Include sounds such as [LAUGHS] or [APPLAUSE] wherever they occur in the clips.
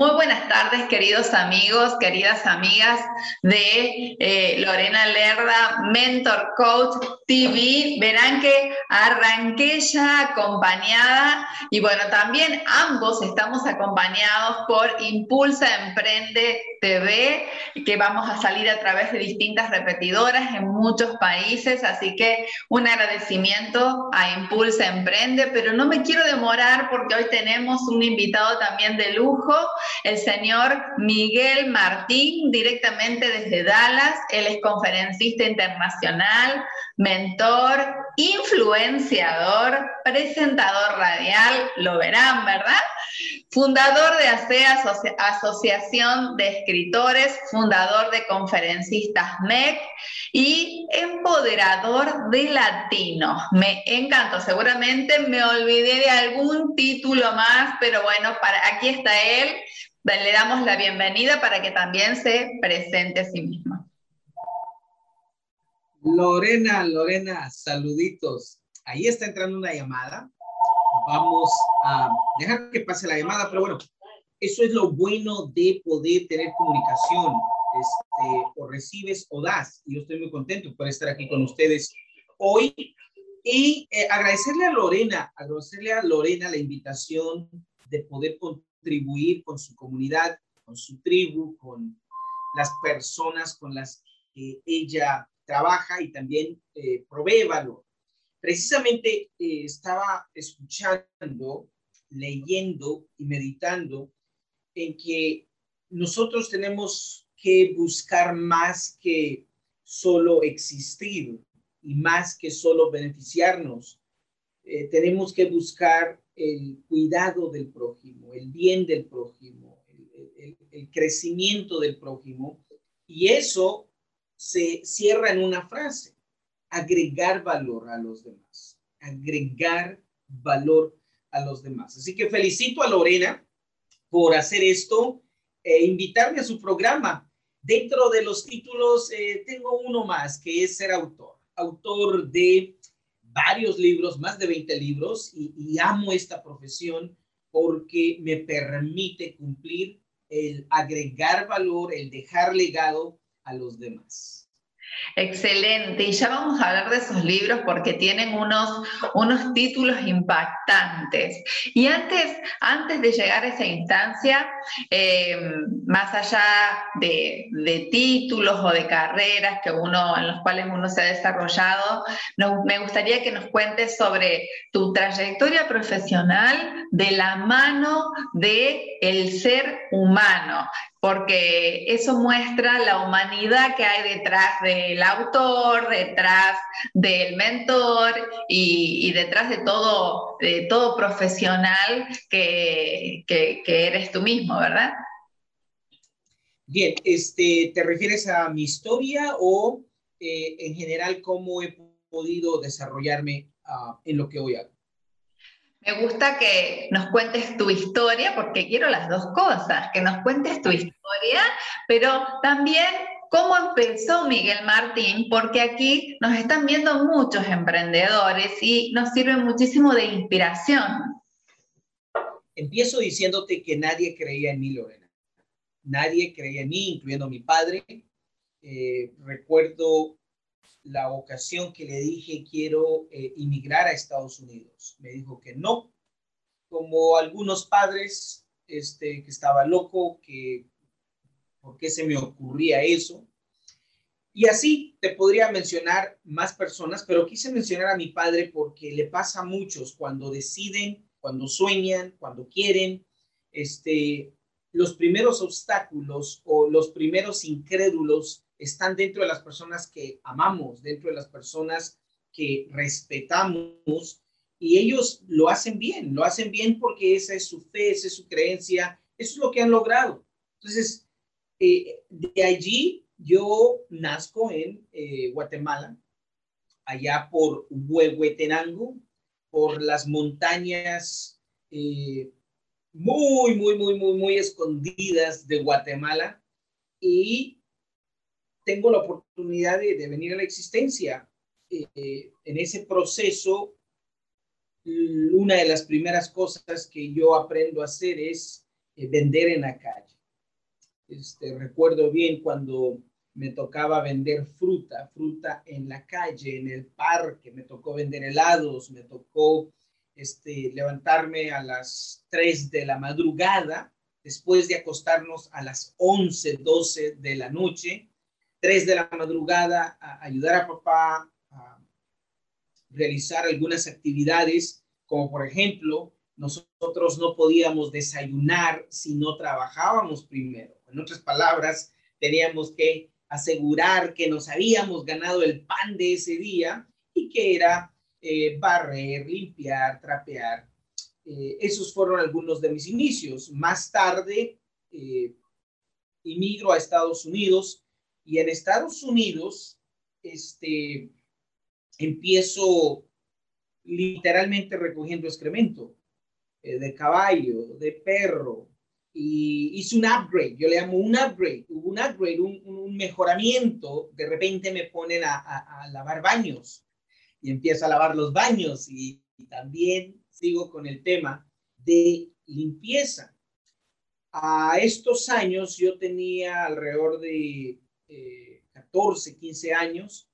Muy buenas tardes, queridos amigos, queridas amigas de eh, Lorena Lerda, Mentor Coach TV. Verán que arranqué ya acompañada y bueno, también ambos estamos acompañados por Impulsa Emprende TV, que vamos a salir a través de distintas repetidoras en muchos países, así que un agradecimiento a Impulsa Emprende, pero no me quiero demorar porque hoy tenemos un invitado también de lujo el señor Miguel Martín, directamente desde Dallas. Él es conferencista internacional, mentor, influenciador, presentador radial, lo verán, ¿verdad? Fundador de ASEA, Asociación de Escritores, fundador de Conferencistas MEC y empoderador de latinos. Me encantó, seguramente me olvidé de algún título más, pero bueno, para, aquí está él le damos la bienvenida para que también se presente a sí misma. Lorena, Lorena, saluditos. Ahí está entrando una llamada. Vamos a dejar que pase la llamada, pero bueno, eso es lo bueno de poder tener comunicación. Este, o recibes o das. Y yo estoy muy contento por estar aquí con ustedes hoy y eh, agradecerle a Lorena, agradecerle a Lorena la invitación de poder contribuir con su comunidad, con su tribu, con las personas con las que ella trabaja y también eh, provee valor. Precisamente eh, estaba escuchando, leyendo y meditando en que nosotros tenemos que buscar más que solo existir y más que solo beneficiarnos. Eh, tenemos que buscar el cuidado del prójimo, el bien del prójimo, el, crecimiento del prójimo. Y eso se cierra en una frase, agregar valor a los demás, agregar valor a los demás. Así que felicito a Lorena por hacer esto e invitarme a su programa. Dentro de los títulos eh, tengo uno más, que es ser autor, autor de varios libros, más de 20 libros, y, amo esta profesión porque me permite cumplir el agregar valor, el dejar legado los demás. Excelente, y ya vamos a hablar de esos libros porque tienen unos, unos títulos impactantes. Y antes, antes de llegar a esa instancia, eh, más allá de, de, títulos o de carreras que uno, en los cuales uno se ha desarrollado, me gustaría que nos cuentes sobre tu trayectoria profesional de la mano de ser humano porque eso muestra la humanidad que hay detrás del autor, detrás del mentor y, detrás de todo, de todo profesional que, eres tú mismo, ¿verdad? Bien, este, ¿te refieres a mi historia o eh, en general cómo he podido desarrollarme ah, en lo que hoy hago? Me gusta que nos cuentes tu historia, porque quiero las dos cosas, que nos cuentes tu historia, pero también cómo empezó Miguel Martín, porque aquí nos están viendo muchos emprendedores y nos sirve muchísimo de inspiración. Empiezo diciéndote que nadie creía en mí, Lorena. Nadie creía en mí, incluyendo mi padre. Eh, recuerdo la ocasión que le dije quiero eh, inmigrar a Estados Unidos. Me dijo que no, como algunos padres, este, que estaba loco, que por qué se me ocurría eso. Y así te podría mencionar más personas, pero quise mencionar a mi padre porque le pasa a muchos cuando deciden, cuando sueñan, cuando quieren, este, los primeros obstáculos o los primeros incrédulos están dentro de las personas que amamos, dentro de las personas que respetamos y ellos lo hacen bien, lo hacen bien porque esa es su fe, esa es su creencia, eso es lo que han logrado. Entonces, eh, de allí yo nazco en eh, Guatemala, allá por Huehuetenango, por las montañas eh, muy, muy, muy, muy, muy escondidas de Guatemala y tengo la oportunidad de, venir a la existencia. en ese proceso una de las primeras cosas que yo aprendo a hacer es eh, vender en la calle. Este, recuerdo bien cuando me tocaba vender fruta, fruta en la calle, en el parque, me tocó vender helados, me tocó este, levantarme a las 3 de la madrugada, después de acostarnos a las 11, 12 de la noche, 3 de la madrugada, ayudar a papá a realizar algunas actividades, como por ejemplo, nosotros no podíamos desayunar si no trabajábamos primero. En otras palabras, teníamos que asegurar que nos habíamos ganado el pan de ese día y que era eh, barrer, limpiar, trapear. Eh, esos fueron algunos de mis inicios. Más tarde, eh, inmigro a Estados Unidos y en Estados Unidos, este, empiezo literalmente recogiendo excremento eh, de caballo, de perro, y hice un upgrade, yo le llamo un upgrade, hubo un upgrade, un, mejoramiento, de repente me ponen a, lavar baños y empiezo a lavar los baños y, también sigo con el tema de limpieza. A estos años yo tenía alrededor de 14, eh, 15 años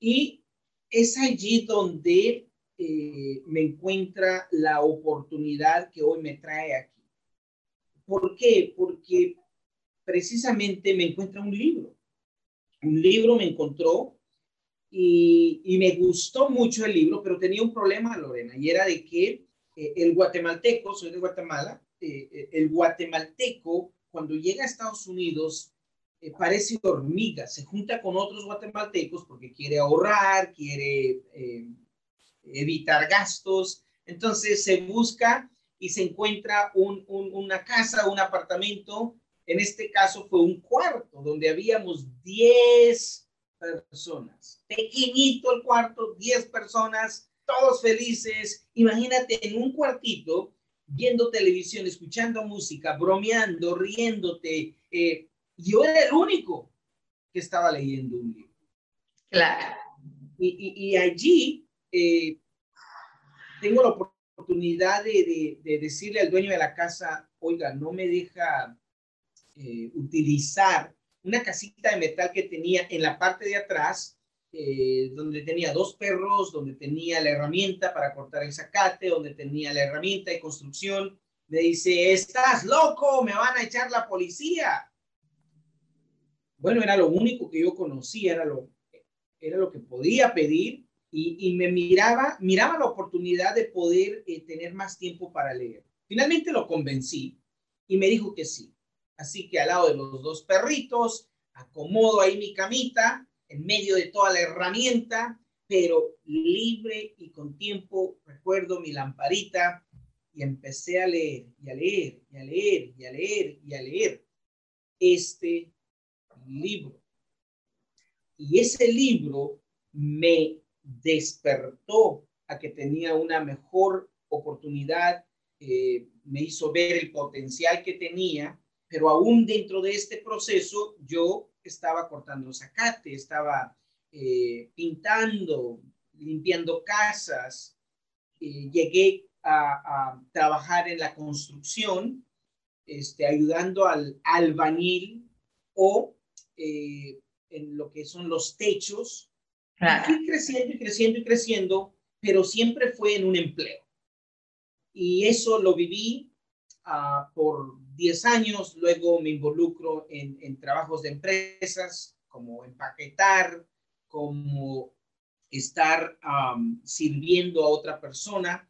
y es allí donde eh, me encuentra la oportunidad que hoy me trae aquí. ¿Por qué? Porque precisamente me encuentra un libro. Un libro me encontró y, me gustó mucho el libro, pero tenía un problema, Lorena, y era de que eh, el guatemalteco, soy de Guatemala, eh, el guatemalteco cuando llega a Estados Unidos eh, parece hormiga, se junta con otros guatemaltecos porque quiere ahorrar, quiere eh, evitar gastos, entonces se busca y se encuentra una casa, un apartamento, en este caso fue un cuarto donde habíamos 10 personas, pequeñito el cuarto, 10 personas, todos felices, imagínate en un cuartito viendo televisión, escuchando música, bromeando, riéndote, eh, yo era el único que estaba leyendo un libro. Claro. Y, allí eh, tengo la oportunidad de, decirle al dueño de la casa, oiga, no me deja eh, utilizar una casita de metal que tenía en la parte de atrás, eh, donde tenía dos perros, donde tenía la herramienta para cortar el zacate, donde tenía la herramienta de construcción. Me dice, estás loco, me van a echar la policía bueno, era lo único que yo conocía, era lo, era lo que podía pedir y, me miraba, miraba la oportunidad de poder eh, tener más tiempo para leer. Finalmente lo convencí y me dijo que sí. Así que al lado de los dos perritos, acomodo ahí mi camita, en medio de toda la herramienta, pero libre y con tiempo, recuerdo mi lamparita y empecé a leer y a leer y a leer y a leer y a leer. Este libro. Y ese libro me despertó a que tenía una mejor oportunidad, eh, me hizo ver el potencial que tenía, pero aún dentro de este proceso yo estaba cortando zacate, estaba eh, pintando, limpiando casas, eh, llegué a, a, trabajar en la construcción, este, ayudando al albañil o eh, en lo que son los techos. fui creciendo y creciendo y creciendo, pero siempre fue en un empleo. Y eso lo viví uh, por 10 años, luego me involucro en, en trabajos de empresas, como empaquetar, como estar um, sirviendo a otra persona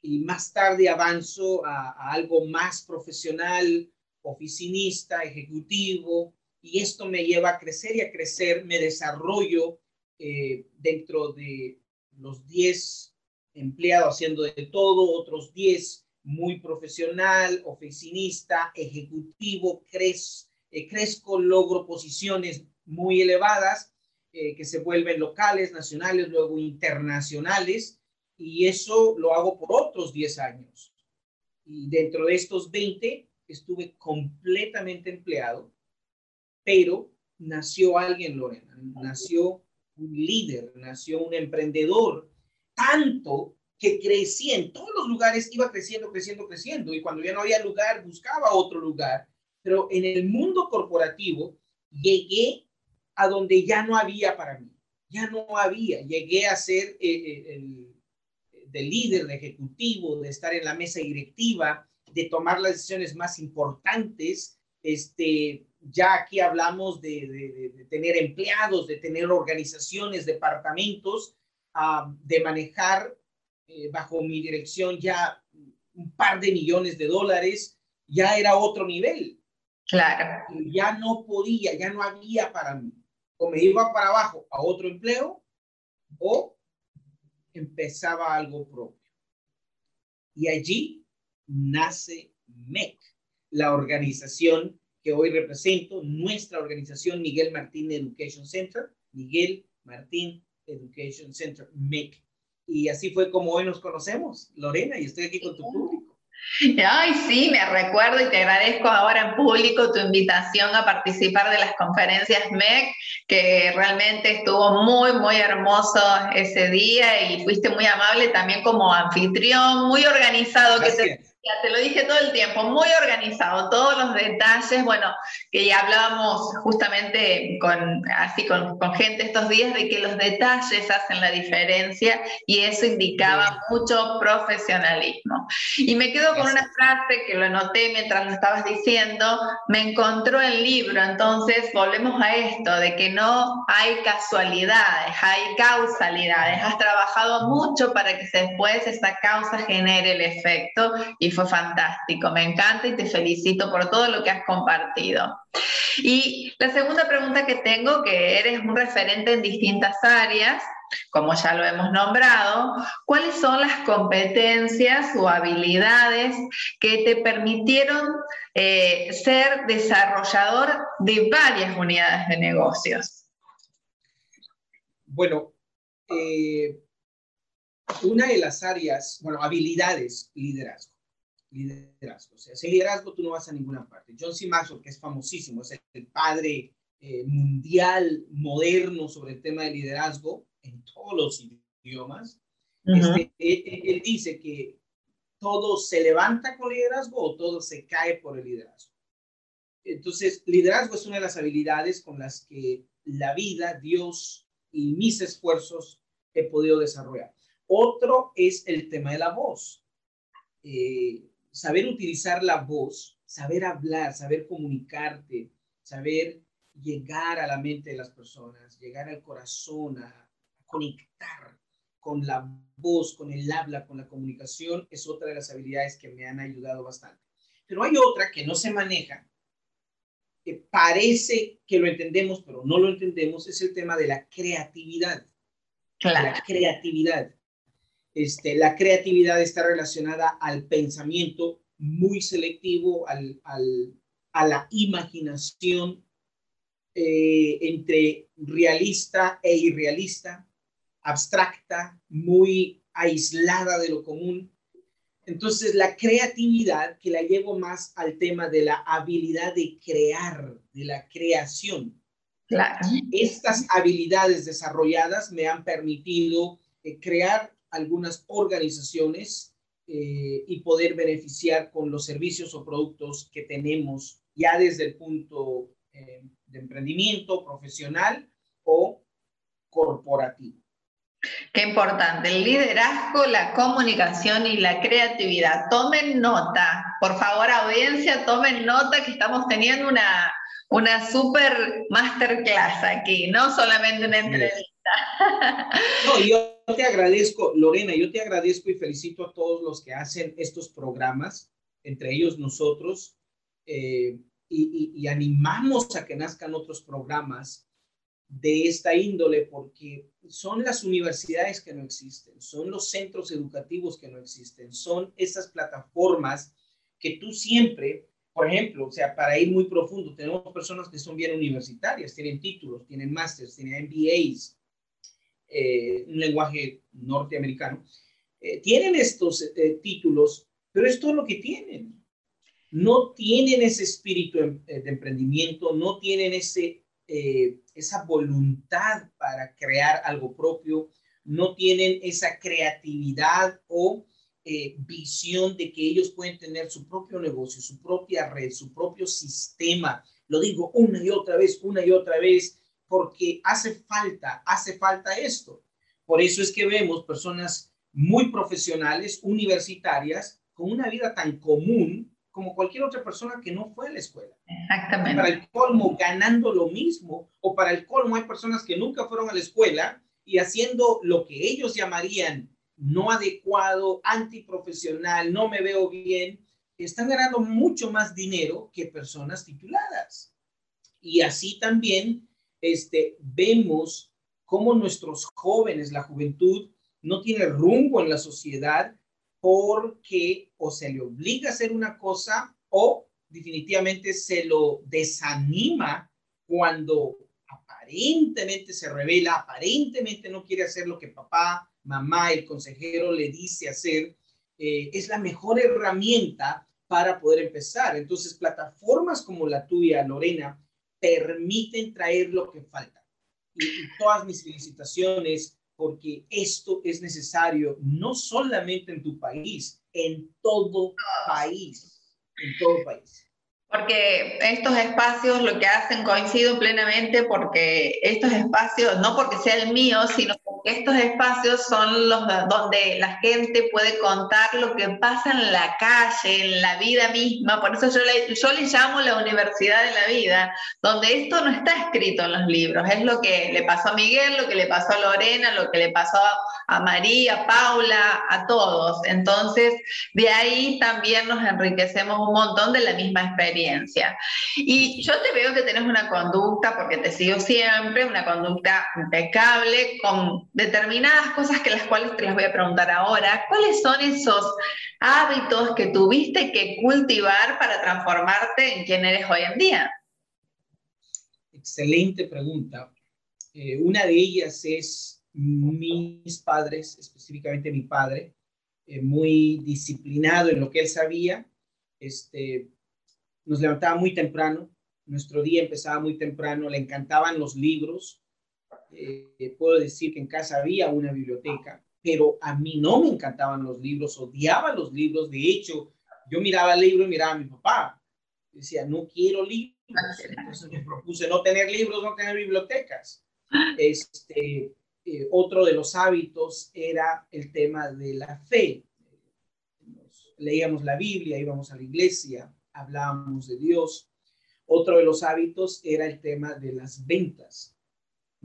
y más tarde avanzo a, a, algo más profesional, oficinista, ejecutivo, y esto me lleva a crecer y a crecer, me desarrollo eh, dentro de los 10 empleado haciendo de todo, otros 10 muy profesional, oficinista, ejecutivo, eh, crezco, logro posiciones muy elevadas eh, que se vuelven locales, nacionales, luego internacionales, y eso lo hago por otros 10 años. Y dentro de estos 20 estuve completamente empleado, pero nació alguien, Lorena, nació un líder, nació un emprendedor, tanto que crecía en todos los lugares, iba creciendo, creciendo, creciendo, y cuando ya no había lugar, buscaba otro lugar, pero en el mundo corporativo llegué a donde ya no había para mí, ya no había, llegué a ser eh, eh, el, de líder, de ejecutivo, de estar en la mesa directiva, de tomar las decisiones más importantes, este, ya aquí hablamos de, tener empleados, de tener organizaciones, departamentos, ah, de manejar eh, bajo mi dirección ya un par de millones de dólares, ya era otro nivel. Claro. ya no podía, ya no había para mí. O me iba para abajo a otro empleo o empezaba algo propio. Y allí nace MEC, la organización que hoy represento, nuestra organización Miguel Martín Education Center, Miguel Martín Education Center, MEC. Y así fue como hoy nos conocemos, Lorena, y estoy aquí con tu público. Ay, sí, me recuerdo y te agradezco ahora en público tu invitación a participar de las conferencias MEC, que realmente estuvo muy, muy hermoso ese día y fuiste muy amable también como anfitrión, muy organizado, que te te lo dije todo el tiempo, muy organizado, todos los detalles, bueno, que ya hablábamos justamente con, así con, con, gente estos días de que los detalles hacen la diferencia y eso indicaba mucho profesionalismo. Y me quedo con una frase que lo noté mientras lo estabas diciendo, me encontró el libro, entonces volvemos a esto, de que no hay casualidades, hay causalidades, has trabajado mucho para que después esa causa genere el efecto y fue fantástico, me encanta y te felicito por todo lo que has compartido. Y la segunda pregunta que tengo, que eres un referente en distintas áreas, como ya lo hemos nombrado, ¿cuáles son las competencias o habilidades que te permitieron eh, ser desarrollador de varias unidades de negocios? Bueno, eh, una de las áreas, bueno, habilidades, liderazgo liderazgo. O sea, sin liderazgo tú no vas a ninguna parte. John C. Maxwell, que es famosísimo, es el padre eh, mundial moderno sobre el tema de liderazgo en todos los idiomas. Este, él, dice que todo se levanta con liderazgo o todo se cae por el liderazgo. Entonces, liderazgo es una de las habilidades con las que la vida, Dios y mis esfuerzos he podido desarrollar. Otro es el tema de la voz. Eh, saber utilizar la voz, saber hablar, saber comunicarte, saber llegar a la mente de las personas, llegar al corazón, a, conectar con la voz, con el habla, con la comunicación, es otra de las habilidades que me han ayudado bastante. Pero hay otra que no se maneja, que parece que lo entendemos, pero no lo entendemos, es el tema de la creatividad. La creatividad. Este, la creatividad está relacionada al pensamiento muy selectivo, al, a la imaginación eh, entre realista e irrealista, abstracta, muy aislada de lo común. Entonces, la creatividad, que la llevo más al tema de la habilidad de crear, de la creación. Estas habilidades desarrolladas me han permitido eh, crear algunas organizaciones eh, y poder beneficiar con los servicios o productos que tenemos ya desde el punto eh, de emprendimiento profesional o corporativo. Qué importante, el liderazgo, la comunicación y la creatividad. Tomen nota, por favor, audiencia, tomen nota que estamos teniendo una, una super masterclass aquí, no solamente una entrevista. No, yo te agradezco, Lorena, yo te agradezco y felicito a todos los que hacen estos programas, entre ellos nosotros, eh, y, animamos a que nazcan otros programas de esta índole porque son las universidades que no existen, son los centros educativos que no existen, son esas plataformas que tú siempre, por ejemplo, o sea, para ir muy profundo, tenemos personas que son bien universitarias, tienen títulos, tienen másteres, tienen MBAs, eh, un lenguaje norteamericano, eh, tienen estos eh, títulos, pero es todo lo que tienen. No tienen ese espíritu de emprendimiento, no tienen ese esa voluntad para crear algo propio, no tienen esa creatividad o visión de que ellos pueden tener su propio negocio, su propia red, su propio sistema. Lo digo una y otra vez, una y otra vez, porque hace falta, hace falta esto. Por eso es que vemos personas muy profesionales, universitarias, con una vida tan común, como cualquier otra persona que no fue a la escuela. Exactamente. Para el colmo, ganando lo mismo, o para el colmo hay personas que nunca fueron a la escuela y haciendo lo que ellos llamarían no adecuado, antiprofesional, no me veo bien, están ganando mucho más dinero que personas tituladas. Y así también este, vemos cómo nuestros jóvenes, la juventud, no tiene rumbo en la sociedad porque o se le obliga a hacer una cosa o definitivamente se lo desanima cuando aparentemente se revela, aparentemente no quiere hacer lo que papá, mamá, el consejero le dice hacer, eh, es la mejor herramienta para poder empezar. Entonces, plataformas como la tuya, Lorena, permiten traer lo que falta. y todas mis felicitaciones porque esto es necesario no solamente en tu país, en todo país, en todo país. Porque estos espacios lo que hacen coincido plenamente porque estos espacios, no porque sea el mío, sino estos espacios son los donde la gente puede contar lo que pasa en la calle, en la vida misma. Por eso yo le, yo le llamo la universidad de la vida, donde esto no está escrito en los libros. Es lo que le pasó a Miguel, lo que le pasó a Lorena, lo que le pasó a María, a Paula, a todos. Entonces, de ahí también nos enriquecemos un montón de la misma experiencia. Y yo te veo que tenés una conducta, porque te sigo siempre, una conducta impecable, con determinadas cosas que las cuales te las voy a preguntar ahora. ¿Cuáles son esos hábitos que tuviste que cultivar para transformarte en quien eres hoy en día? Excelente pregunta. Eh, una de ellas es mis padres, específicamente mi padre, eh, muy disciplinado en lo que él sabía. Este, nos levantaba muy temprano, nuestro día empezaba muy temprano, le encantaban los libros, eh, puedo decir que en casa había una biblioteca, pero a mí no me encantaban los libros, odiaba los libros. De hecho, yo miraba el libro y miraba a mi papá. Decía, no quiero libros. Entonces me propuse no tener libros, no tener bibliotecas. Este, eh, otro de los hábitos era el tema de la fe. leíamos la Biblia, íbamos a la iglesia, hablábamos de Dios. Otro de los hábitos era el tema de las ventas.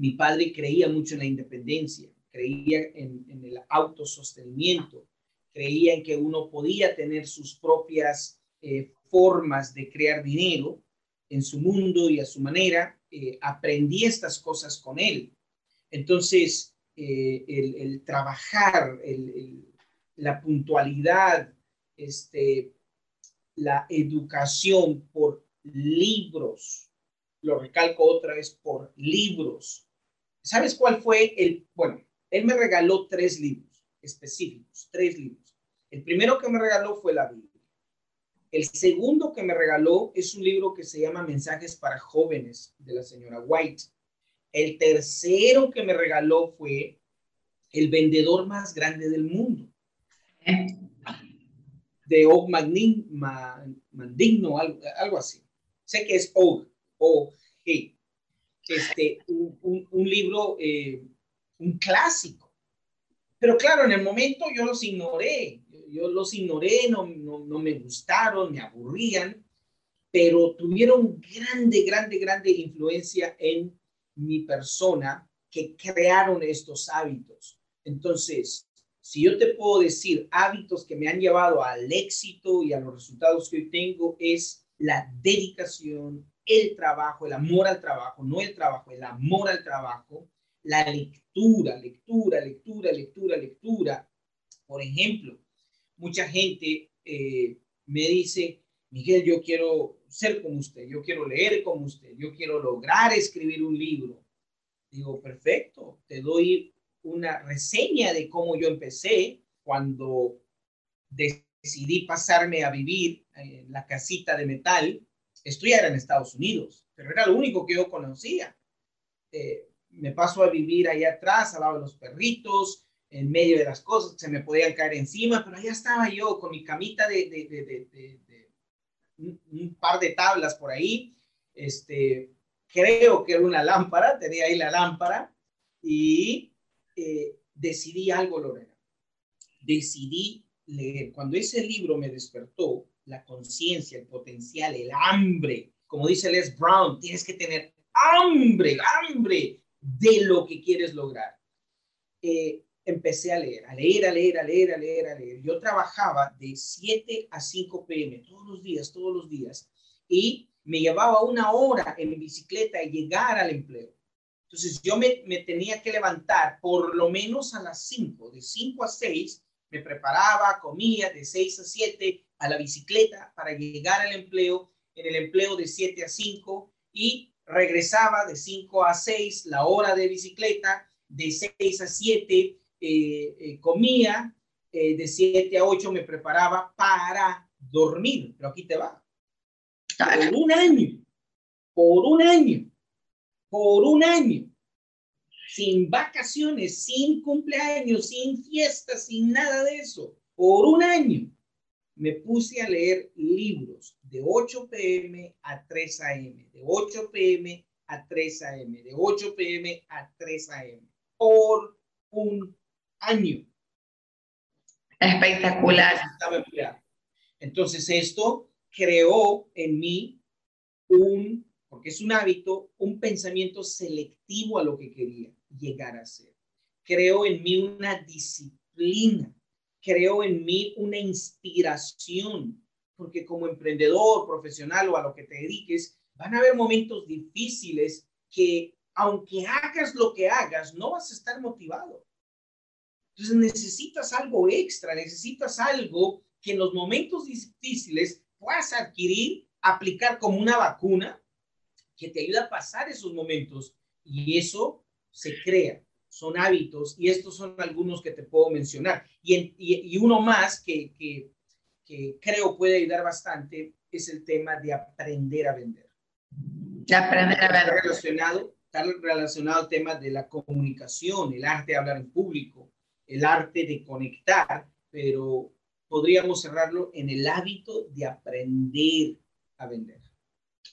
Mi padre creía mucho en la independencia, creía en, el autosostenimiento, creía en que uno podía tener sus propias eh, formas de crear dinero en su mundo y a su manera. Eh, aprendí estas cosas con él. Entonces, eh, el, trabajar, la puntualidad, este, la educación por libros, lo recalco otra vez, por libros, ¿Sabes cuál fue el? Bueno, él me regaló tres libros específicos, tres libros. El primero que me regaló fue la Biblia. El segundo que me regaló es un libro que se llama Mensajes para jóvenes de la señora White. El tercero que me regaló fue El vendedor más grande del mundo. De Og Mandigno, algo, algo así. Sé que es Og, O-G este, un, libro, eh, un clásico. Pero claro, en el momento yo los ignoré, yo los ignoré, no, no, me gustaron, me aburrían, pero tuvieron grande, grande, grande influencia en mi persona que crearon estos hábitos. Entonces, si yo te puedo decir hábitos que me han llevado al éxito y a los resultados que hoy tengo, es la dedicación, el trabajo, el amor al trabajo, no el trabajo, el amor al trabajo, la lectura, lectura, lectura, lectura, lectura. Por ejemplo, mucha gente eh, me dice, Miguel, yo quiero ser como usted, yo quiero leer como usted, yo quiero lograr escribir un libro. Digo, perfecto, te doy una reseña de cómo yo empecé cuando decidí pasarme a vivir en la casita de metal. Esto ya era en Estados Unidos, pero era lo único que yo conocía. Eh, me paso a vivir ahí atrás, al lado de los perritos, en medio de las cosas se me podían caer encima, pero allá estaba yo con mi camita de un, par de tablas por ahí. Este, creo que era una lámpara, tenía ahí la lámpara y eh, decidí algo, Lorena. Decidí leer. Cuando ese libro me despertó, la conciencia, el potencial, el hambre, como dice Les Brown, tienes que tener hambre, hambre de lo que quieres lograr. Eh, empecé a leer, a leer, a leer, a leer, a leer, a leer. Yo trabajaba de 7 a 5 pm todos los días, todos los días, y me llevaba una hora en bicicleta y llegar al empleo. Entonces yo me, me tenía que levantar por lo menos a las 5, de 5 a 6, me preparaba, comía de 6 a 7 a la bicicleta para llegar al empleo, en el empleo de 7 a 5 y regresaba de 5 a 6 la hora de bicicleta, de 6 a 7 eh, eh, comía, eh, de 7 a 8 me preparaba para dormir, pero aquí te va. Por un año, por un año, por un año, sin vacaciones, sin cumpleaños, sin fiestas, sin nada de eso, por un año, me puse a leer libros de 8 pm a 3 am, de 8 pm a 3 am, de 8 pm a 3 am, por un año. Espectacular. Entonces esto creó en mí un, porque es un hábito, un pensamiento selectivo a lo que quería llegar a ser. Creó en mí una disciplina, creó en mí una inspiración, porque como emprendedor, profesional o a lo que te dediques, van a haber momentos difíciles que aunque hagas lo que hagas, no vas a estar motivado. Entonces necesitas algo extra, necesitas algo que en los momentos difíciles puedas adquirir, aplicar como una vacuna que te ayuda a pasar esos momentos. Y eso se crea, son hábitos y estos son algunos que te puedo mencionar. Y, y, uno más que, que, que creo puede ayudar bastante es el tema de aprender a vender. De aprender a vender. Está relacionado, está relacionado al tema de la comunicación, el arte de hablar en público, el arte de conectar, pero podríamos cerrarlo en el hábito de aprender a vender.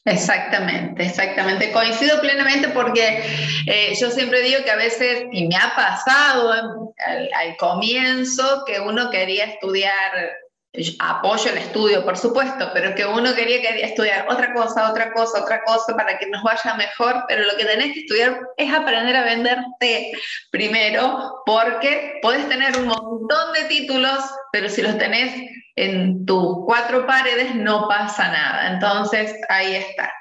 Exactamente, exactamente. Coincido plenamente porque eh, yo siempre digo que a veces, y me ha pasado al, al comienzo, que uno quería estudiar apoyo el estudio, por supuesto, pero que uno quería, quería estudiar otra cosa, otra cosa, otra cosa para que nos vaya mejor, pero lo que tenés que estudiar es aprender a venderte primero, porque puedes tener un montón de títulos, pero si los tenés en tus cuatro paredes no pasa nada. Entonces, ahí está.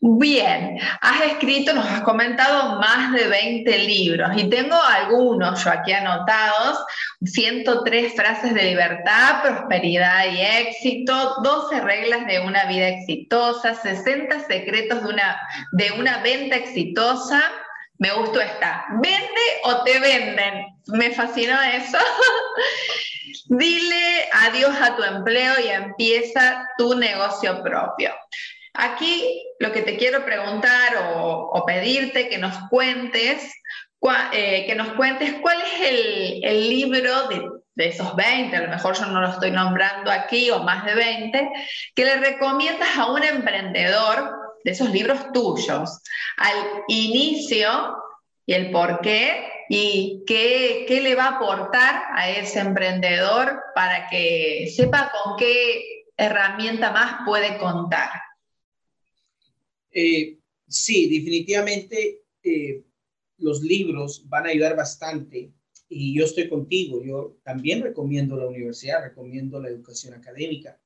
Bien, has escrito, nos has comentado más de 20 libros y tengo algunos yo aquí anotados, 103 frases de libertad, prosperidad y éxito, 12 reglas de una vida exitosa, 60 secretos de una, de una venta exitosa. Me gustó esta. ¿Vende o te venden? Me fascinó eso. [LAUGHS] Dile adiós a tu empleo y empieza tu negocio propio. Aquí lo que te quiero preguntar o, pedirte que nos cuentes, eh, que nos cuentes cuál es el, libro de, esos 20, a lo mejor yo no lo estoy nombrando aquí, o más de 20, que le recomiendas a un emprendedor de esos libros tuyos, al inicio y el por qué y qué, qué le va a aportar a ese emprendedor para que sepa con qué herramienta más puede contar. Eh, sí, definitivamente eh, los libros van a ayudar bastante y yo estoy contigo. Yo también recomiendo la universidad, recomiendo la educación académica,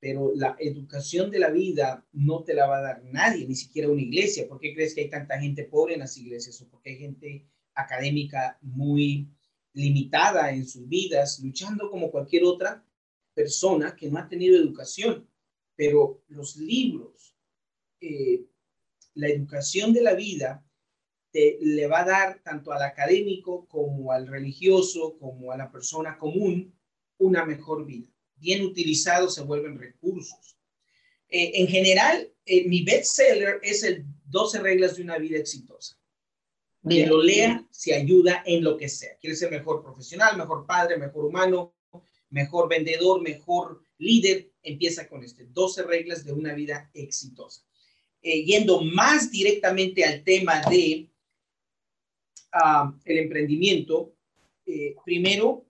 pero la educación de la vida no te la va a dar nadie, ni siquiera una iglesia. ¿Por qué crees que hay tanta gente pobre en las iglesias o porque hay gente académica muy limitada en sus vidas, luchando como cualquier otra persona que no ha tenido educación? Pero los libros, eh, la educación de la vida, te, le va a dar tanto al académico como al religioso, como a la persona común, una mejor vida bien utilizados se vuelven recursos. Eh, en general, eh, mi bestseller es el 12 reglas de una vida exitosa. Que lo lea si ayuda en lo que sea. Quiere ser mejor profesional, mejor padre, mejor humano, mejor vendedor, mejor líder. Empieza con este 12 reglas de una vida exitosa. Eh, yendo más directamente al tema de ah, el emprendimiento, primero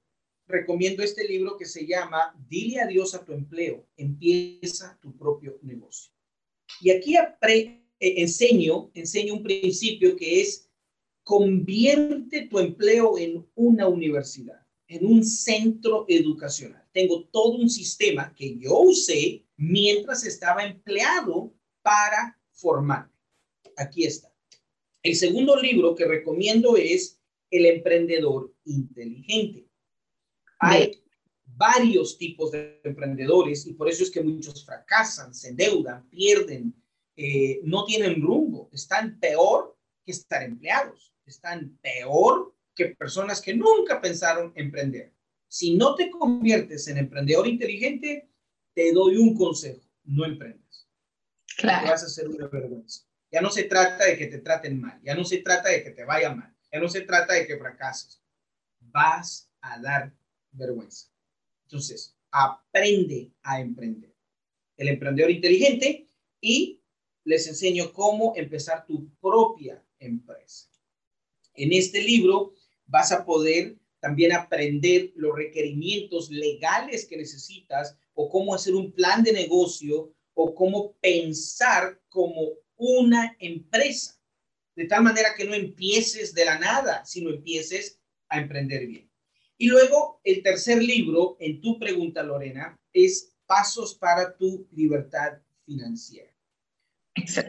recomiendo este libro que se llama Dile adiós a tu empleo, empieza tu propio negocio. Y aquí eh, enseño, enseño un principio que es convierte tu empleo en una universidad, en un centro educacional. Tengo todo un sistema que yo usé mientras estaba empleado para formarme. Aquí está. El segundo libro que recomiendo es El emprendedor inteligente. Hay varios tipos de emprendedores y por eso es que muchos fracasan, se endeudan, pierden, eh, no tienen rumbo, están peor que estar empleados, están peor que personas que nunca pensaron emprender. Si no te conviertes en emprendedor inteligente, te doy un consejo, no emprendas. Vas a hacer una vergüenza. Ya no se trata de que te traten mal, ya no se trata de que te vaya mal, ya no se trata de que fracases. Vas a dar vergüenza. Entonces, aprende a emprender. El emprendedor inteligente y les enseño cómo empezar tu propia empresa. En este libro vas a poder también aprender los requerimientos legales que necesitas o cómo hacer un plan de negocio o cómo pensar como una empresa. De tal manera que no empieces de la nada, sino empieces a emprender bien. Y luego el tercer libro, en tu pregunta, Lorena, es Pasos para tu libertad financiera.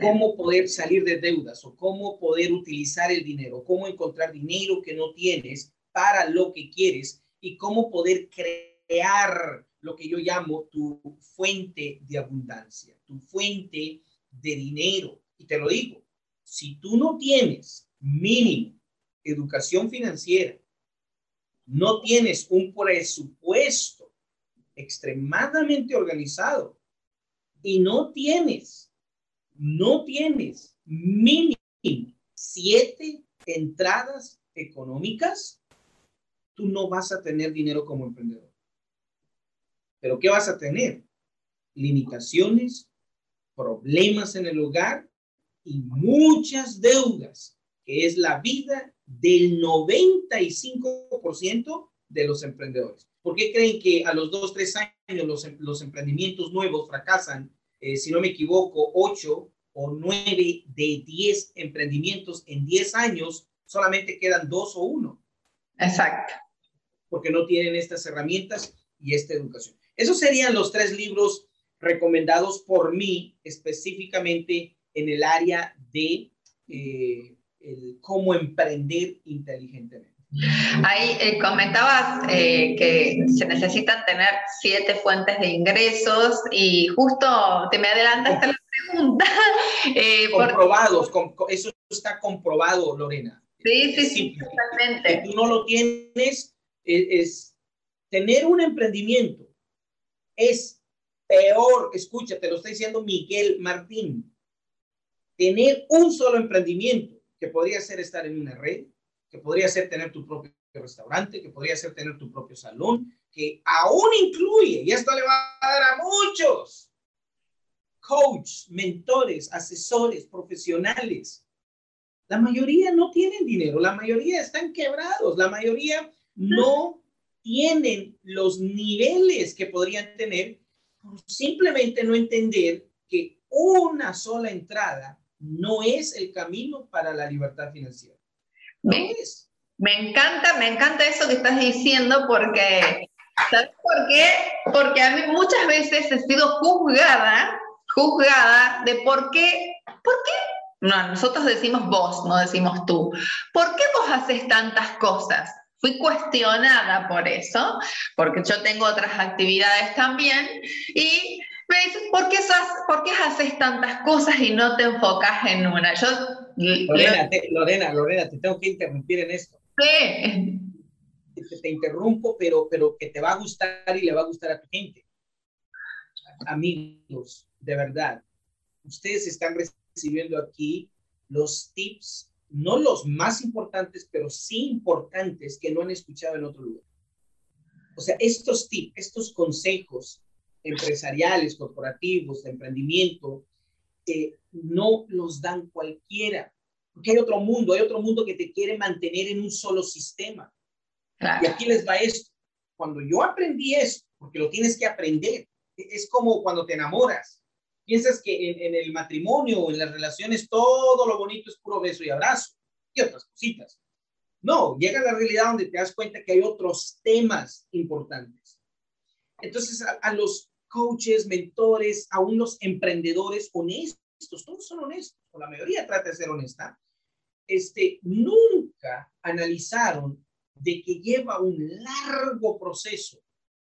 Cómo poder salir de deudas o cómo poder utilizar el dinero, cómo encontrar dinero que no tienes para lo que quieres y cómo poder crear lo que yo llamo tu fuente de abundancia, tu fuente de dinero. Y te lo digo, si tú no tienes mínimo educación financiera, no tienes un presupuesto extremadamente organizado y no tienes, no tienes mínimo siete entradas económicas, tú no vas a tener dinero como emprendedor. Pero ¿qué vas a tener? Limitaciones, problemas en el hogar y muchas deudas, que es la vida del 95% de los emprendedores. ¿Por qué creen que a los dos, tres años los, los emprendimientos nuevos fracasan? Eh, si no me equivoco, 8 o 9 de 10 emprendimientos en 10 años, solamente quedan dos o uno. Exacto. Porque no tienen estas herramientas y esta educación. Esos serían los tres libros recomendados por mí específicamente en el área de eh, el cómo emprender inteligentemente. Ahí eh, comentabas eh, que se necesitan tener siete fuentes de ingresos y justo te me adelantaste la pregunta. [LAUGHS] Eh, Comprobados, eso está comprobado, Lorena. Sí, sí, sí, totalmente. Si tú no lo tienes, es, tener un emprendimiento es peor, escúchate, lo está diciendo Miguel Martín, tener un solo emprendimiento que podría ser estar en una red, que podría ser tener tu propio restaurante, que podría ser tener tu propio salón, que aún incluye, y esto le va a dar a muchos, coach, mentores, asesores, profesionales. La mayoría no tienen dinero, la mayoría están quebrados, la mayoría no tienen los niveles que podrían tener por simplemente no entender que una sola entrada no es el camino para la libertad financiera. me, Me encanta, me encanta eso que estás diciendo porque ¿Sabes por qué? Porque a mí muchas veces he sido juzgada, juzgada de por qué, ¿por qué? No, nosotros decimos vos, no decimos tú. ¿Por qué vos haces tantas cosas? Fui cuestionada por eso, porque yo tengo otras actividades también, y me dicen, ¿por qué, ¿por qué haces tantas cosas y no te enfocas en una? Yo, Lorena, te, Lorena, Lorena, te tengo que interrumpir en esto. Sí. Te, te, interrumpo, pero, pero que te va a gustar y le va a gustar a tu gente. Amigos, de verdad, ustedes están recibiendo aquí los tips no los más importantes, pero sí importantes que no han escuchado en otro lugar. O sea, estos tips, estos consejos empresariales, corporativos, de emprendimiento, eh, no los dan cualquiera, porque hay otro mundo, hay otro mundo que te quiere mantener en un solo sistema. Y aquí les va esto. Cuando yo aprendí esto, porque lo tienes que aprender, es como cuando te enamoras piensas que en, el matrimonio o en las relaciones todo lo bonito es puro beso y abrazo y otras cositas. No, llega la realidad donde te das cuenta que hay otros temas importantes. Entonces, a, los coaches, mentores, aún los emprendedores honestos, todos son honestos, o la mayoría trata de ser honesta, este, nunca analizaron de que lleva un largo proceso,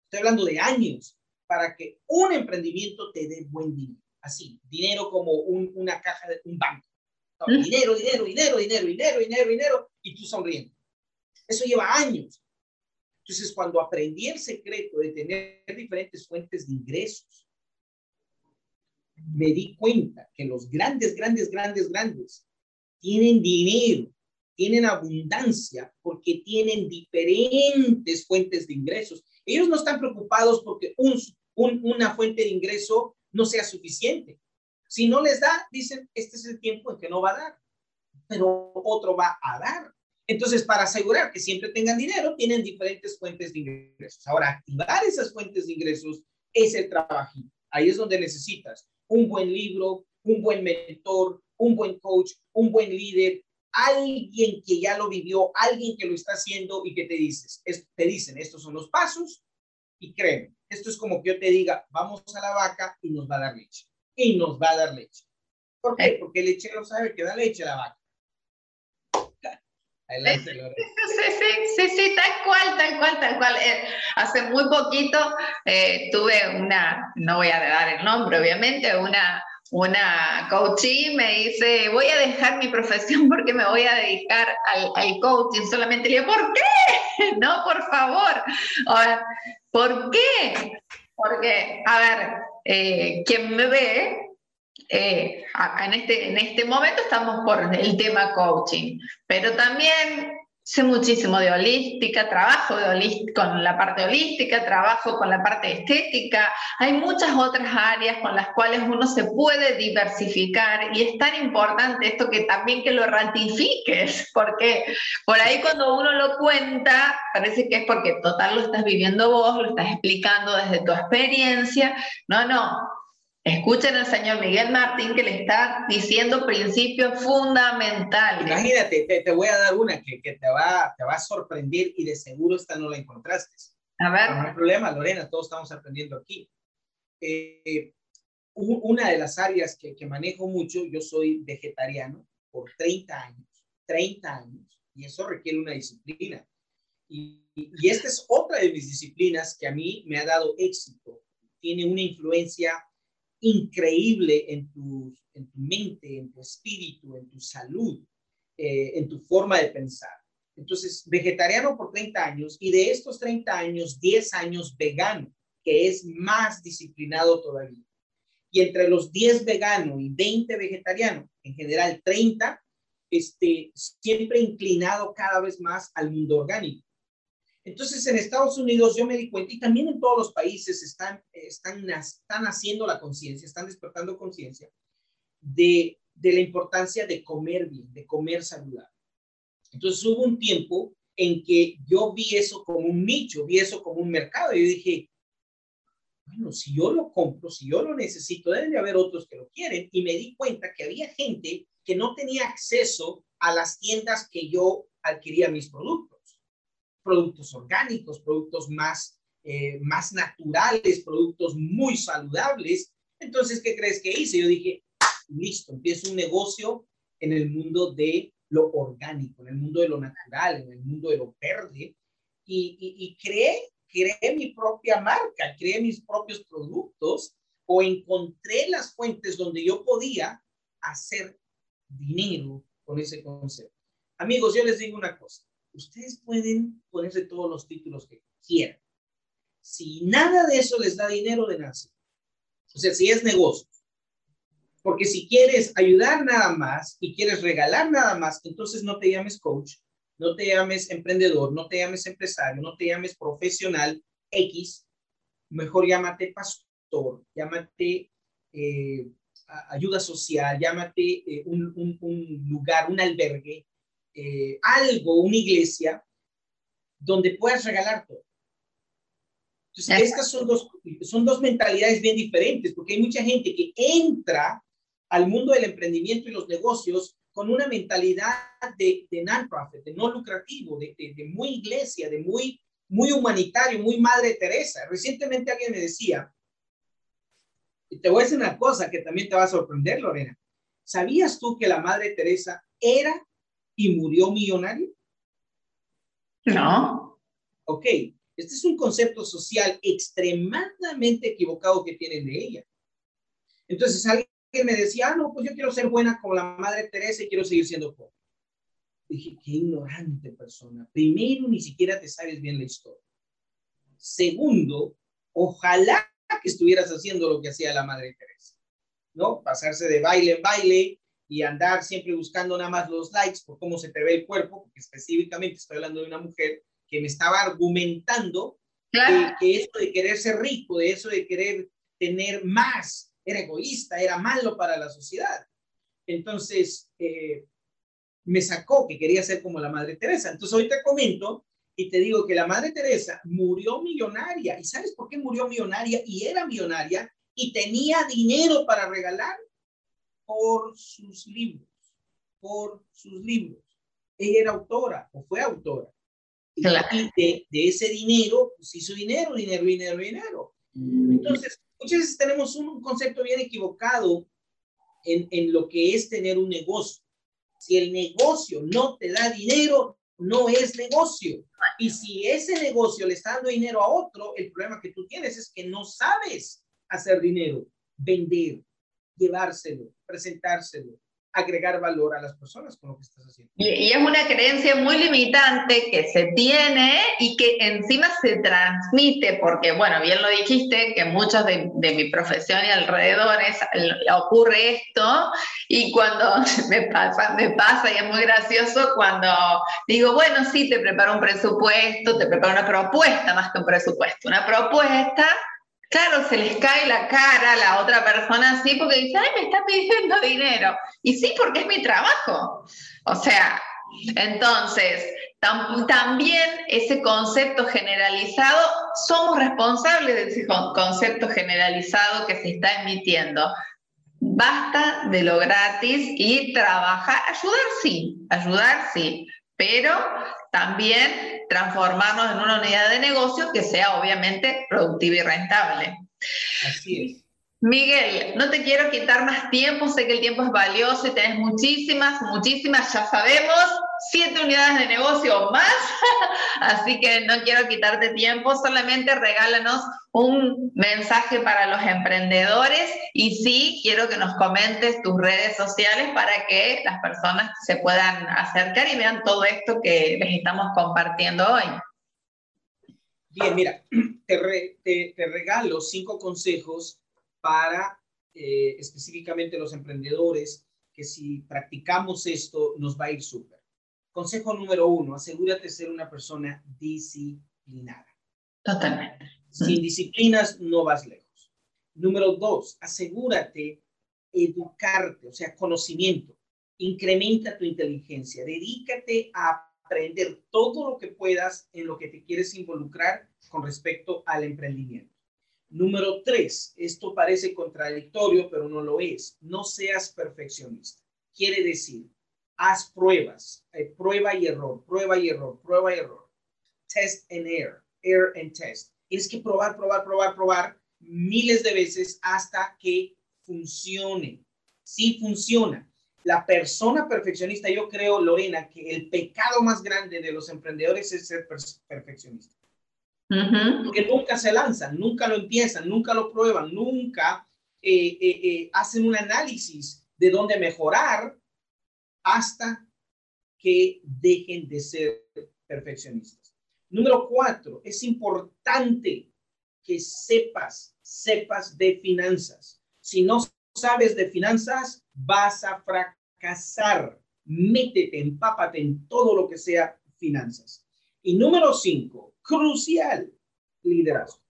estoy hablando de años, para que un emprendimiento te dé buen dinero así, dinero como una caja de un banco. dinero, dinero, dinero, dinero, dinero, dinero, dinero, y tú sonriendo. Eso lleva años. Entonces, cuando aprendí el secreto de tener diferentes fuentes de ingresos, me di cuenta que los grandes, grandes, grandes, grandes tienen dinero, tienen abundancia porque tienen diferentes fuentes de ingresos. Ellos no están preocupados porque un, una fuente de ingreso no sea suficiente. Si no les da, dicen, este es el tiempo en que no va a dar, pero otro va a dar. Entonces, para asegurar que siempre tengan dinero, tienen diferentes fuentes de ingresos. Ahora, activar esas fuentes de ingresos es el trabajo. Ahí es donde necesitas un buen libro, un buen mentor, un buen coach, un buen líder, alguien que ya lo vivió, alguien que lo está haciendo y que te dices, te dicen, estos son los pasos y créeme, esto es como que yo te diga, vamos a la vaca y nos va a dar leche. Y nos va a dar leche. ¿Por qué? Eh. Porque el lechero sabe que da leche a la vaca. Adelante, Sí, sí, sí, sí, tal cual, tal cual, tal cual. Eh, hace muy poquito eh, tuve una, no voy a dar el nombre, obviamente, una, una coachee me dice, voy a dejar mi profesión [LAUGHS] porque me voy a dedicar al, coaching. Solamente le digo, ¿por qué? [LAUGHS] No, por favor. ¿Por qué? Porque, a ver, eh, quien me ve, eh, en, este, en este momento estamos por el tema coaching, pero también Sé muchísimo de holística, trabajo de con la parte holística, trabajo con la parte estética. Hay muchas otras áreas con las cuales uno se puede diversificar y es tan importante esto que también que lo ratifiques, porque por ahí cuando uno lo cuenta, parece que es porque total lo estás viviendo vos, lo estás explicando desde tu experiencia. No, no, Escuchen al señor Miguel Martín que le está diciendo principios fundamentales. Imagínate, te, voy a dar una que, te, va, te va a sorprender y de seguro esta no la encontraste. A ver. No hay problema, Lorena, todos estamos aprendiendo aquí. Eh, una de las áreas que, que manejo mucho, yo soy vegetariano por 30 años, 30 años, y eso requiere una disciplina. Y, y esta es otra de mis disciplinas que a mí me ha dado éxito. Tiene una influencia increíble en tu, en tu mente, en tu espíritu, en tu salud, eh, en tu forma de pensar. Entonces, vegetariano por 30 años y de estos 30 años, 10 años vegano, que es más disciplinado todavía. Y entre los 10 vegano y 20 vegetariano, en general 30, este, siempre inclinado cada vez más al mundo orgánico. Entonces, en Estados Unidos yo me di cuenta, y también en todos los países están, están, están haciendo la conciencia, están despertando conciencia de, de la importancia de comer bien, de comer saludable. Entonces, hubo un tiempo en que yo vi eso como un nicho, vi eso como un mercado, yo dije, bueno, si yo lo compro, si yo lo necesito, deben de haber otros que lo quieren, y me di cuenta que había gente que no tenía acceso a las tiendas que yo adquiría mis productos productos orgánicos, productos más eh, más naturales, productos muy saludables. Entonces, ¿qué crees que hice? Yo dije, listo, empiezo un negocio en el mundo de lo orgánico, en el mundo de lo natural, en el mundo de lo verde, y, y, creé, creé mi propia marca, creé mis propios productos o encontré las fuentes donde yo podía hacer dinero con ese concepto. Amigos, yo les digo una cosa, ustedes pueden ponerse todos los títulos que quieran. Si nada de eso les da dinero, de nada. O sea, si es negocio, porque si quieres ayudar nada más y quieres regalar nada más, entonces no te llames coach, no te llames emprendedor, no te llames empresario, no te llames profesional X, mejor llámate pastor, llámate eh, ayuda social, llámate eh, un, lugar, un albergue, eh, algo, una iglesia, donde puedas regalar todo. Entonces, estas son dos, son dos mentalidades bien diferentes, porque hay mucha gente que entra al mundo del emprendimiento y los negocios con una mentalidad de, de non-profit, de no lucrativo, de, de, muy iglesia, de muy, muy humanitario, muy Madre Teresa. Recientemente alguien me decía, y te voy a decir una cosa que también te va a sorprender, Lorena. ¿Sabías tú que la Madre Teresa era y murió millonario? No. Ok, este es un concepto social extremadamente equivocado que tienen de ella. Entonces, alguien me decía, ah, no, pues yo quiero ser buena como la Madre Teresa y quiero seguir siendo pobre. Dije, qué ignorante persona. Primero, ni siquiera te sabes bien la historia. Segundo, ojalá que estuvieras haciendo lo que hacía la Madre Teresa, ¿no? Pasarse de baile en baile y andar siempre buscando nada más los likes por cómo se te ve el cuerpo, porque específicamente estoy hablando de una mujer que me estaba argumentando que, que eso de querer ser rico, de eso de querer tener más, era egoísta, era malo para la sociedad. Entonces, eh, me sacó que quería ser como la Madre Teresa. Entonces, hoy te comento y te digo que la Madre Teresa murió millonaria. ¿Y sabes por qué murió millonaria? Y era millonaria y tenía dinero para regalar por sus libros, por sus libros. Ella era autora o fue autora. Y de, de, ese dinero, pues hizo dinero, dinero, dinero, dinero. Entonces, muchas veces tenemos un concepto bien equivocado en, en lo que es tener un negocio. Si el negocio no te da dinero, no es negocio. Y si ese negocio le está dando dinero a otro, el problema que tú tienes es que no sabes hacer dinero, vender, llevárselo, presentárselo, agregar valor a las personas con lo que estás haciendo. Y, es una creencia muy limitante que se tiene y que encima se transmite, porque, bueno, bien lo dijiste, que muchos de, de mi profesión y alrededores ocurre esto, y cuando [LAUGHS] me pasa, me pasa, y es muy gracioso cuando digo, bueno, sí, te preparo un presupuesto, te preparo una propuesta más que un presupuesto, una propuesta Claro, se les cae la cara a la otra persona así porque dice, ay, me está pidiendo dinero. Y sí, porque es mi trabajo. O sea, entonces, también ese concepto generalizado, somos responsables de ese concepto generalizado que se está emitiendo. Basta de lo gratis y trabajar, ayudar sí, ayudar sí, pero también transformarnos en una unidad de negocio que sea obviamente productiva y rentable. Así es. Miguel, no te quiero quitar más tiempo, sé que el tiempo es valioso y tenés muchísimas, muchísimas, ya sabemos, siete unidades de negocio más, [LAUGHS] así que no quiero quitarte tiempo, solamente regálanos un mensaje para los emprendedores y sí, quiero que nos comentes tus redes sociales para que las personas se puedan acercar y vean todo esto que les estamos compartiendo hoy. Bien, mira, [CLEARS THROAT] te regalo cinco consejos para eh, específicamente los emprendedores, que si practicamos esto nos va a ir súper. Consejo número uno, asegúrate de ser una persona disciplinada. Totalmente. Sin disciplinas no vas lejos. Número dos, asegúrate educarte, o sea, conocimiento. Incrementa tu inteligencia. Dedícate a aprender todo lo que puedas en lo que te quieres involucrar con respecto al emprendimiento. Número tres, esto parece contradictorio, pero no lo es. No seas perfeccionista. Quiere decir, haz pruebas, eh, prueba y error, prueba y error, prueba y error. Test and error, error and test. Tienes que probar, probar, probar, probar miles de veces hasta que funcione. Sí funciona. La persona perfeccionista, yo creo, Lorena, que el pecado más grande de los emprendedores es ser perfeccionista. Porque nunca se lanzan, nunca lo empiezan, nunca lo prueban, nunca eh, eh, eh, hacen un análisis de dónde mejorar hasta que dejen de ser perfeccionistas. Número cuatro, es importante que sepas, sepas de finanzas. Si no sabes de finanzas, vas a fracasar. Métete, empápate en todo lo que sea finanzas. Y número cinco, crucial, liderazgo.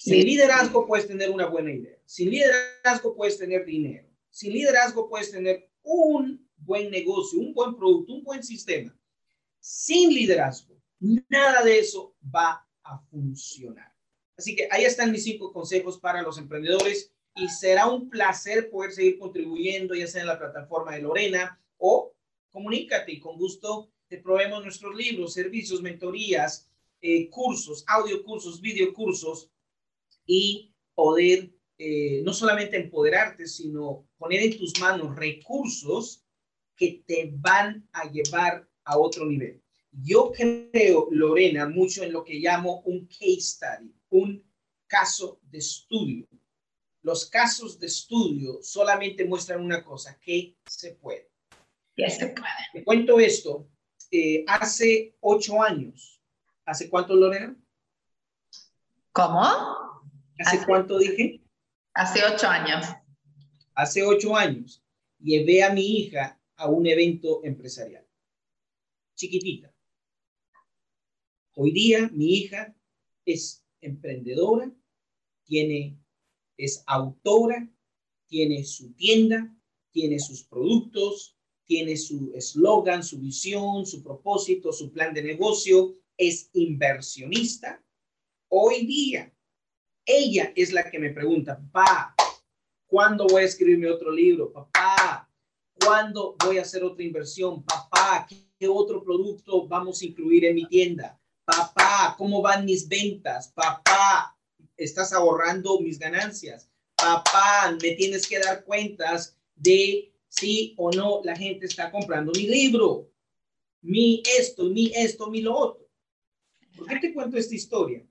Sin liderazgo puedes tener una buena idea. Sin liderazgo puedes tener dinero. Sin liderazgo puedes tener un buen negocio, un buen producto, un buen sistema. Sin liderazgo, nada de eso va a funcionar. Así que ahí están mis cinco consejos para los emprendedores y será un placer poder seguir contribuyendo, ya sea en la plataforma de Lorena o comunícate y con gusto te proveemos nuestros libros, servicios, mentorías, eh, cursos, audio cursos, video cursos y poder eh, no solamente empoderarte, sino poner en tus manos recursos que te van a llevar a otro nivel. Yo creo, Lorena, mucho en lo que llamo un case study, un caso de estudio. Los casos de estudio solamente muestran una cosa, que se puede. Ya se puede. Te cuento esto. Eh, hace ocho años ¿Hace cuánto, Lorena? ¿Cómo? ¿Hace, cuánto dije? Hace ocho años. Hace ocho años llevé a mi hija a un evento empresarial. Chiquitita. Hoy día mi hija es emprendedora, tiene, es autora, tiene su tienda, tiene sus productos, tiene su eslogan, su visión, su propósito, su plan de negocio, es inversionista, hoy día ella es la que me pregunta, papá, ¿cuándo voy a escribir mi otro libro? Papá, ¿cuándo voy a hacer otra inversión? Papá, ¿qué otro producto vamos a incluir en mi tienda? Papá, ¿cómo van mis ventas? Papá, ¿estás ahorrando mis ganancias? Papá, me tienes que dar cuentas de si o no la gente está comprando mi libro, mi esto, mi esto, mi lo otro. ¿Por qué te cuento esta historia?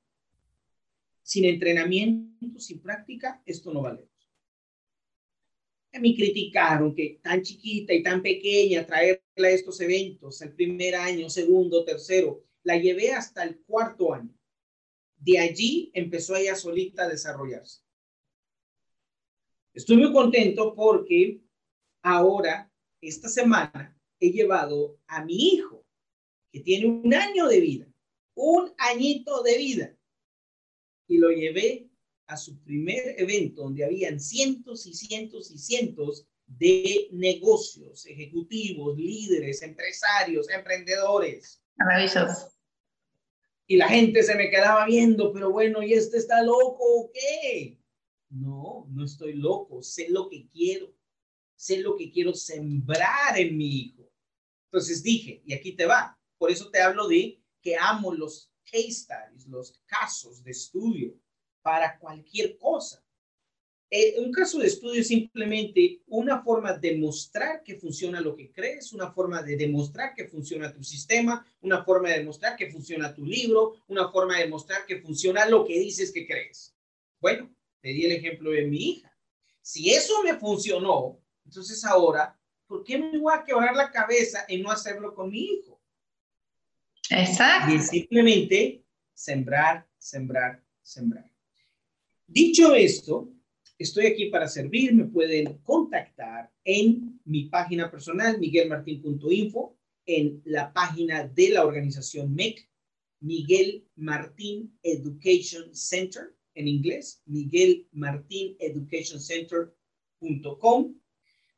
Sin entrenamiento, sin práctica, esto no vale. A mí criticaron que tan chiquita y tan pequeña traerla a estos eventos, el primer año, segundo, tercero, la llevé hasta el cuarto año. De allí empezó ella solita a desarrollarse. Estoy muy contento porque ahora, esta semana, he llevado a mi hijo, que tiene un año de vida, un añito de vida. Y lo llevé a su primer evento donde habían cientos y cientos y cientos de negocios, ejecutivos, líderes, empresarios, emprendedores. Maravilloso. Y la gente se me quedaba viendo, pero bueno, ¿y este está loco o qué? No, no estoy loco, sé lo que quiero, sé lo que quiero sembrar en mi hijo. Entonces dije, y aquí te va, por eso te hablo de que amo los case studies, los casos de estudio para cualquier cosa. Eh, un caso de estudio es simplemente una forma de demostrar que funciona lo que crees, una forma de demostrar que funciona tu sistema, una forma de demostrar que funciona tu libro, una forma de demostrar que funciona lo que dices que crees. Bueno, te di el ejemplo de mi hija. Si eso me funcionó, entonces ahora, ¿por qué me voy a quebrar la cabeza en no hacerlo con mi hijo? Y simplemente sembrar, sembrar, sembrar. Dicho esto, estoy aquí para servir. Me pueden contactar en mi página personal, miguelmartin.info, en la página de la organización MEC, Miguel Martín Education Center, en inglés, Miguel Martín Education Center.com.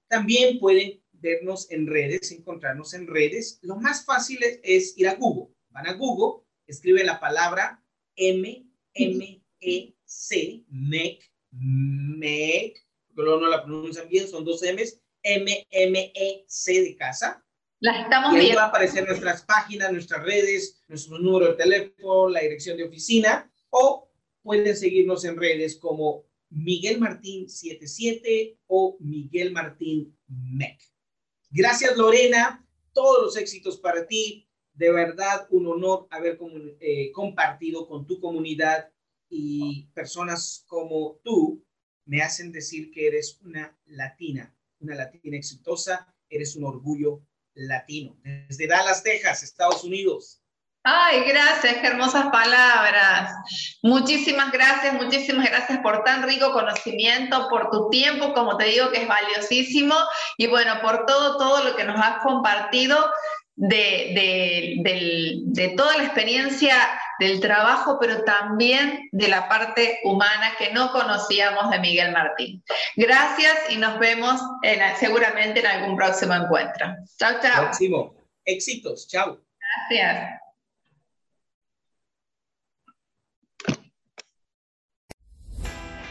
También pueden vernos en redes, encontrarnos en redes, lo más fácil es, ir a Google. Van a Google, escribe la palabra M, M, E, C, MEC, MEC, porque luego no la pronuncian bien, son dos M's, M, M, E, C de casa. La estamos y ahí viendo. va a aparecer nuestras páginas, nuestras redes, nuestro número de teléfono, la dirección de oficina. o pueden seguirnos en redes como Miguel Martín 77 o Miguel Martín MEC. Gracias Lorena, todos los éxitos para ti. De verdad, un honor haber eh, compartido con tu comunidad y personas como tú me hacen decir que eres una latina, una latina exitosa, eres un orgullo latino. Desde Dallas, Texas, Estados Unidos. Ay, gracias, qué hermosas palabras. Muchísimas gracias, muchísimas gracias por tan rico conocimiento, por tu tiempo, como te digo, que es valiosísimo, y bueno, por todo, todo lo que nos has compartido de, de, toda la experiencia del trabajo, pero también de la parte humana que no conocíamos de Miguel Martín. Gracias y nos vemos seguramente en algún próximo encuentro. Chao, chao. Próximo. Éxitos. Chao. Gracias.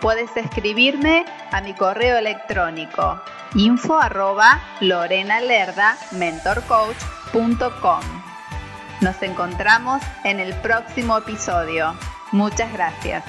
Puedes escribirme a mi correo electrónico info arroba. Nos encontramos en el próximo episodio. Muchas gracias.